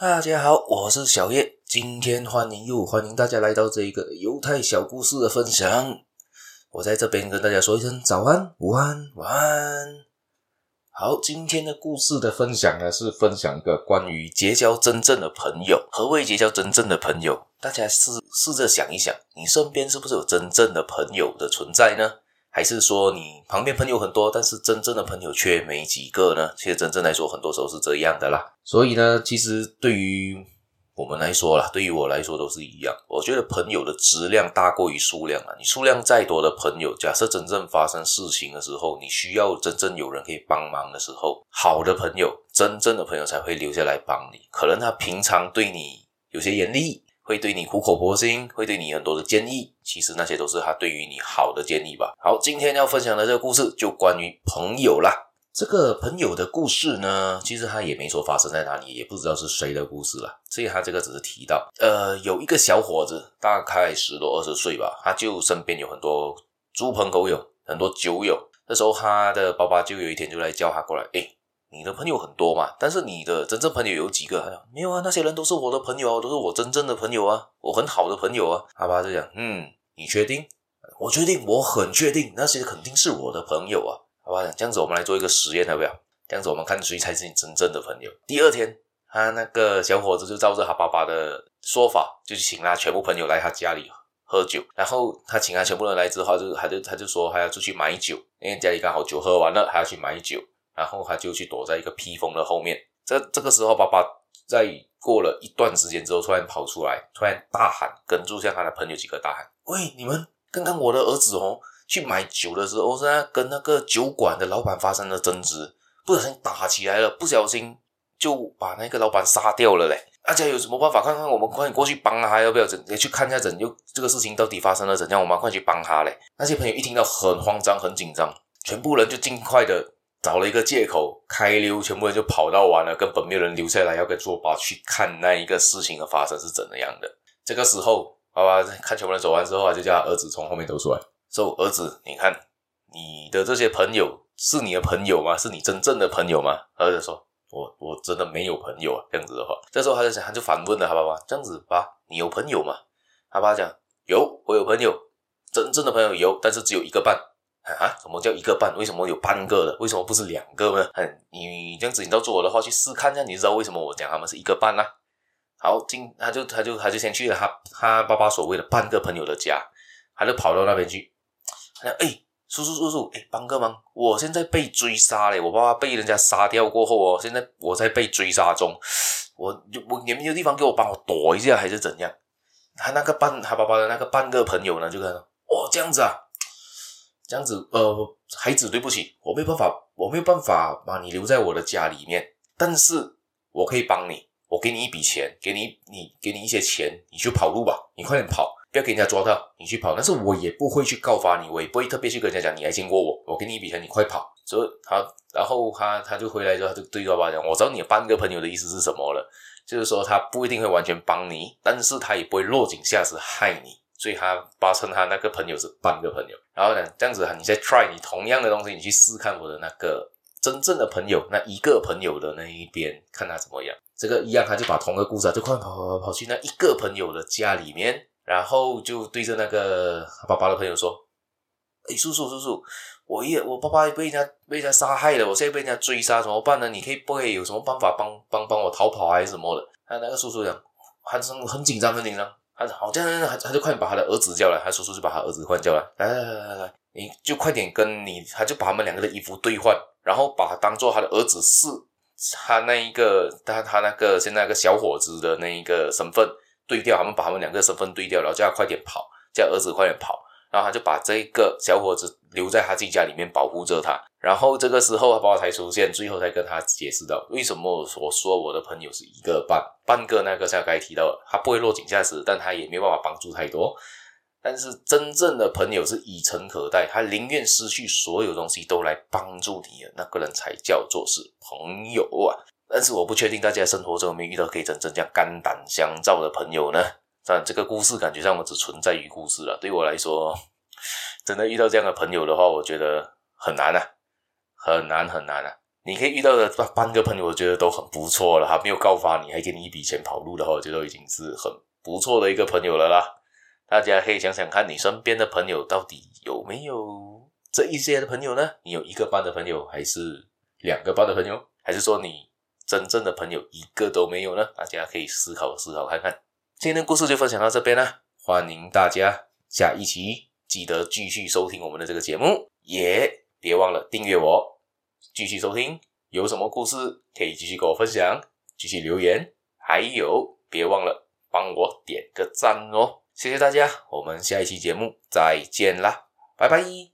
大家好，我是小叶。今天欢迎又欢迎大家来到这一个犹太小故事的分享。我在这边跟大家说一声早安、午安、晚安。好，今天的故事的分享呢，是分享一个关于结交真正的朋友。何谓结交真正的朋友？大家试试着想一想，你身边是不是有真正的朋友的存在呢？还是说你旁边朋友很多，但是真正的朋友却没几个呢？其实真正来说，很多时候是这样的啦。所以呢，其实对于我们来说啦，对于我来说都是一样。我觉得朋友的质量大过于数量啊。你数量再多的朋友，假设真正发生事情的时候，你需要真正有人可以帮忙的时候，好的朋友，真正的朋友才会留下来帮你。可能他平常对你有些严厉。会对你苦口婆心，会对你很多的建议，其实那些都是他对于你好的建议吧。好，今天要分享的这个故事就关于朋友啦。这个朋友的故事呢，其实他也没说发生在哪里，也不知道是谁的故事啦。所以他这个只是提到，呃，有一个小伙子，大概十多二十岁吧，他就身边有很多猪朋狗友，很多酒友。那时候他的爸爸就有一天就来叫他过来，诶你的朋友很多嘛，但是你的真正朋友有几个？他讲没有啊，那些人都是我的朋友，都是我真正的朋友啊，我很好的朋友啊。他爸就讲，嗯，你确定？我确定，我很确定，那些肯定是我的朋友啊。好吧，这样子我们来做一个实验，要不要？这样子我们看谁才是你真正的朋友。第二天，他那个小伙子就照着他爸爸的说法，就去请他全部朋友来他家里喝酒。然后他请他全部人来之后，就他就他就说他要出去买酒，因为家里刚好酒喝完了，还要去买酒。然后他就去躲在一个披风的后面。这这个时候，爸爸在过了一段时间之后，突然跑出来，突然大喊，跟住向他的朋友几个大喊：“喂，你们刚刚我的儿子哦，去买酒的时候，是跟那个酒馆的老板发生了争执，不小心打起来了，不小心就把那个老板杀掉了嘞。大家有什么办法？看看我们快点过去帮他，要不要？怎也去看一下，怎又这个事情到底发生了怎样？我们快去帮他嘞！那些朋友一听到，很慌张，很紧张，全部人就尽快的。找了一个借口开溜，全部人就跑到完了，根本没有人留下来要跟作爸去看那一个事情的发生是怎么样的。这个时候，爸爸看全部人走完之后啊，就叫儿子从后面走出来，说：“儿子，你看你的这些朋友是你的朋友吗？是你真正的朋友吗？”儿子说：“我我真的没有朋友啊。”这样子的话，这时候他就想，他就反问了他爸爸：“这样子爸，你有朋友吗？”他爸讲：“有，我有朋友，真正的朋友有，但是只有一个半。”啊？什么叫一个半？为什么有半个的？为什么不是两个呢？嗯，你这样子，你照做我的话去试看一下，你知道为什么我讲他们是一个半啦？好，进他就他就他就先去了他他爸爸所谓的半个朋友的家，他就跑到那边去。他讲：“哎，叔叔叔叔，哎，帮个忙，我现在被追杀嘞！我爸爸被人家杀掉过后哦，现在我在被追杀中。我我你们有地方给我帮我躲一下，还是怎样？”他那个半他爸爸的那个半个朋友呢，就跟他说：“哦，这样子啊。”这样子，呃，孩子，对不起，我没有办法，我没有办法把你留在我的家里面，但是我可以帮你，我给你一笔钱，给你，你给你一些钱，你去跑路吧，你快点跑，不要给人家抓到，你去跑。但是我也不会去告发你，我也不会特别去跟人家讲，你还见过我，我给你一笔钱，你快跑。所以，他，然后他他就回来之后，他就对爸爸讲，我知道你的半个朋友的意思是什么了，就是说他不一定会完全帮你，但是他也不会落井下石害你。所以他八成他那个朋友是半个朋友，然后呢，这样子哈你再 try 你同样的东西，你去试看我的那个真正的朋友，那一个朋友的那一边，看他怎么样。这个一样，他就把同个故事啊，就快跑跑跑跑去那一个朋友的家里面，然后就对着那个爸爸的朋友说：“哎，叔叔叔叔，我也我爸爸被人家被人家杀害了，我现在被人家追杀，怎么办呢？你可以不可以有什么办法帮帮帮我逃跑还是什么的？”他那个叔叔讲，很很紧张，很紧张。他好，这样，他他就快点把他的儿子叫来，他叔叔就把他儿子换叫来，来来来来来，你就快点跟你，他就把他们两个的衣服兑换，然后把他当做他的儿子是，他那一个他他那个现在那个小伙子的那一个身份对调，他们把他们两个身份对调，然后叫他快点跑，叫儿子快点跑。然后他就把这个小伙子留在他自己家里面保护着他，然后这个时候他爸爸才出现，最后才跟他解释到为什么我说我的朋友是一个半半个那个像刚才提到，他不会落井下石，但他也没有办法帮助太多。但是真正的朋友是以诚可待，他宁愿失去所有东西都来帮助你的那个人才叫做是朋友啊！但是我不确定大家生活中有没有遇到可以真正这样肝胆相照的朋友呢？但这个故事感觉上我只存在于故事了。对我来说，真的遇到这样的朋友的话，我觉得很难啊，很难很难啊。你可以遇到的半个朋友，我觉得都很不错了。他没有告发你，还给你一笔钱跑路的话，我觉得已经是很不错的一个朋友了啦。大家可以想想看，你身边的朋友到底有没有这一些的朋友呢？你有一个班的朋友，还是两个班的朋友，还是说你真正的朋友一个都没有呢？大家可以思考思考看看。今天的故事就分享到这边了，欢迎大家下一期记得继续收听我们的这个节目，也别忘了订阅我。继续收听，有什么故事可以继续跟我分享，继续留言，还有别忘了帮我点个赞哦，谢谢大家，我们下一期节目再见啦，拜拜。